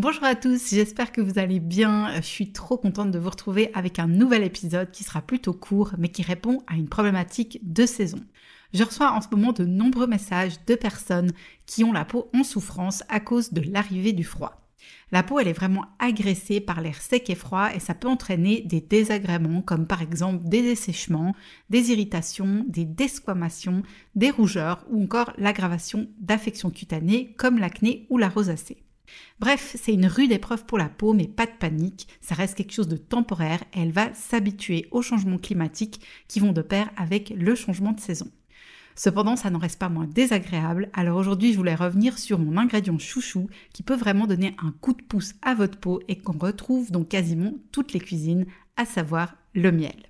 Bonjour à tous, j'espère que vous allez bien. Je suis trop contente de vous retrouver avec un nouvel épisode qui sera plutôt court mais qui répond à une problématique de saison. Je reçois en ce moment de nombreux messages de personnes qui ont la peau en souffrance à cause de l'arrivée du froid. La peau, elle est vraiment agressée par l'air sec et froid et ça peut entraîner des désagréments comme par exemple des dessèchements, des irritations, des desquamations, des rougeurs ou encore l'aggravation d'affections cutanées comme l'acné ou la rosacée. Bref, c'est une rude épreuve pour la peau, mais pas de panique, ça reste quelque chose de temporaire et elle va s'habituer aux changements climatiques qui vont de pair avec le changement de saison. Cependant, ça n'en reste pas moins désagréable, alors aujourd'hui je voulais revenir sur mon ingrédient chouchou qui peut vraiment donner un coup de pouce à votre peau et qu'on retrouve dans quasiment toutes les cuisines, à savoir le miel.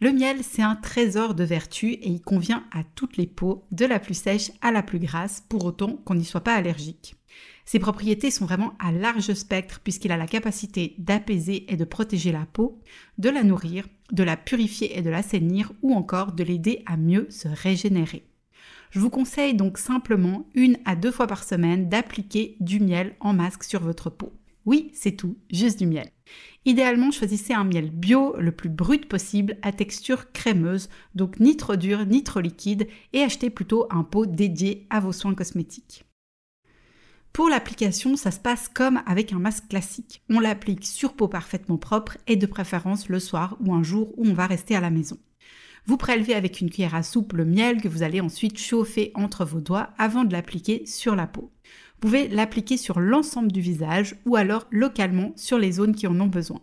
Le miel, c'est un trésor de vertu et il convient à toutes les peaux, de la plus sèche à la plus grasse, pour autant qu'on n'y soit pas allergique. Ses propriétés sont vraiment à large spectre puisqu'il a la capacité d'apaiser et de protéger la peau, de la nourrir, de la purifier et de l'assainir ou encore de l'aider à mieux se régénérer. Je vous conseille donc simplement une à deux fois par semaine d'appliquer du miel en masque sur votre peau. Oui, c'est tout, juste du miel. Idéalement, choisissez un miel bio le plus brut possible à texture crémeuse, donc ni trop dur ni trop liquide, et achetez plutôt un pot dédié à vos soins cosmétiques. Pour l'application, ça se passe comme avec un masque classique. On l'applique sur peau parfaitement propre et de préférence le soir ou un jour où on va rester à la maison. Vous prélevez avec une cuillère à soupe le miel que vous allez ensuite chauffer entre vos doigts avant de l'appliquer sur la peau. Vous pouvez l'appliquer sur l'ensemble du visage ou alors localement sur les zones qui en ont besoin.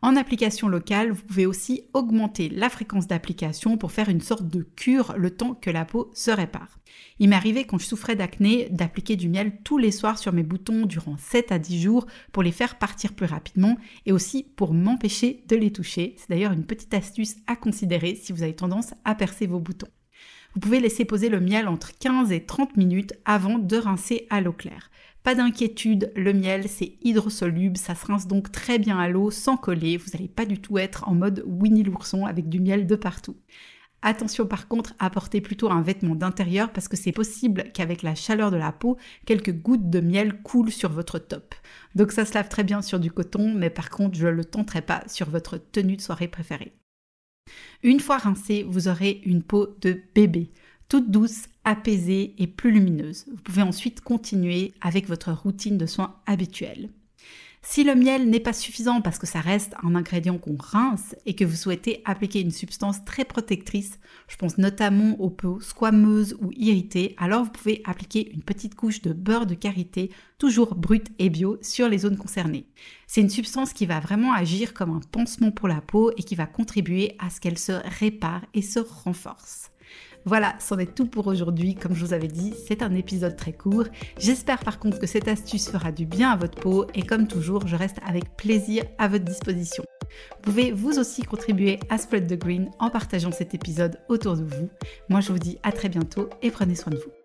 En application locale, vous pouvez aussi augmenter la fréquence d'application pour faire une sorte de cure le temps que la peau se répare. Il m'est arrivé quand je souffrais d'acné d'appliquer du miel tous les soirs sur mes boutons durant 7 à 10 jours pour les faire partir plus rapidement et aussi pour m'empêcher de les toucher. C'est d'ailleurs une petite astuce à considérer si vous avez tendance à percer vos boutons. Vous pouvez laisser poser le miel entre 15 et 30 minutes avant de rincer à l'eau claire. Pas d'inquiétude, le miel c'est hydrosoluble, ça se rince donc très bien à l'eau sans coller, vous n'allez pas du tout être en mode Winnie l'ourson avec du miel de partout. Attention par contre à porter plutôt un vêtement d'intérieur parce que c'est possible qu'avec la chaleur de la peau, quelques gouttes de miel coulent sur votre top. Donc ça se lave très bien sur du coton, mais par contre je ne le tenterai pas sur votre tenue de soirée préférée. Une fois rincée, vous aurez une peau de bébé toute douce, apaisée et plus lumineuse. Vous pouvez ensuite continuer avec votre routine de soins habituelle. Si le miel n'est pas suffisant parce que ça reste un ingrédient qu'on rince et que vous souhaitez appliquer une substance très protectrice, je pense notamment aux peaux squameuses ou irritées, alors vous pouvez appliquer une petite couche de beurre de karité, toujours brut et bio, sur les zones concernées. C'est une substance qui va vraiment agir comme un pansement pour la peau et qui va contribuer à ce qu'elle se répare et se renforce. Voilà, c'en est tout pour aujourd'hui. Comme je vous avais dit, c'est un épisode très court. J'espère par contre que cette astuce fera du bien à votre peau et comme toujours, je reste avec plaisir à votre disposition. Vous pouvez vous aussi contribuer à Spread the Green en partageant cet épisode autour de vous. Moi, je vous dis à très bientôt et prenez soin de vous.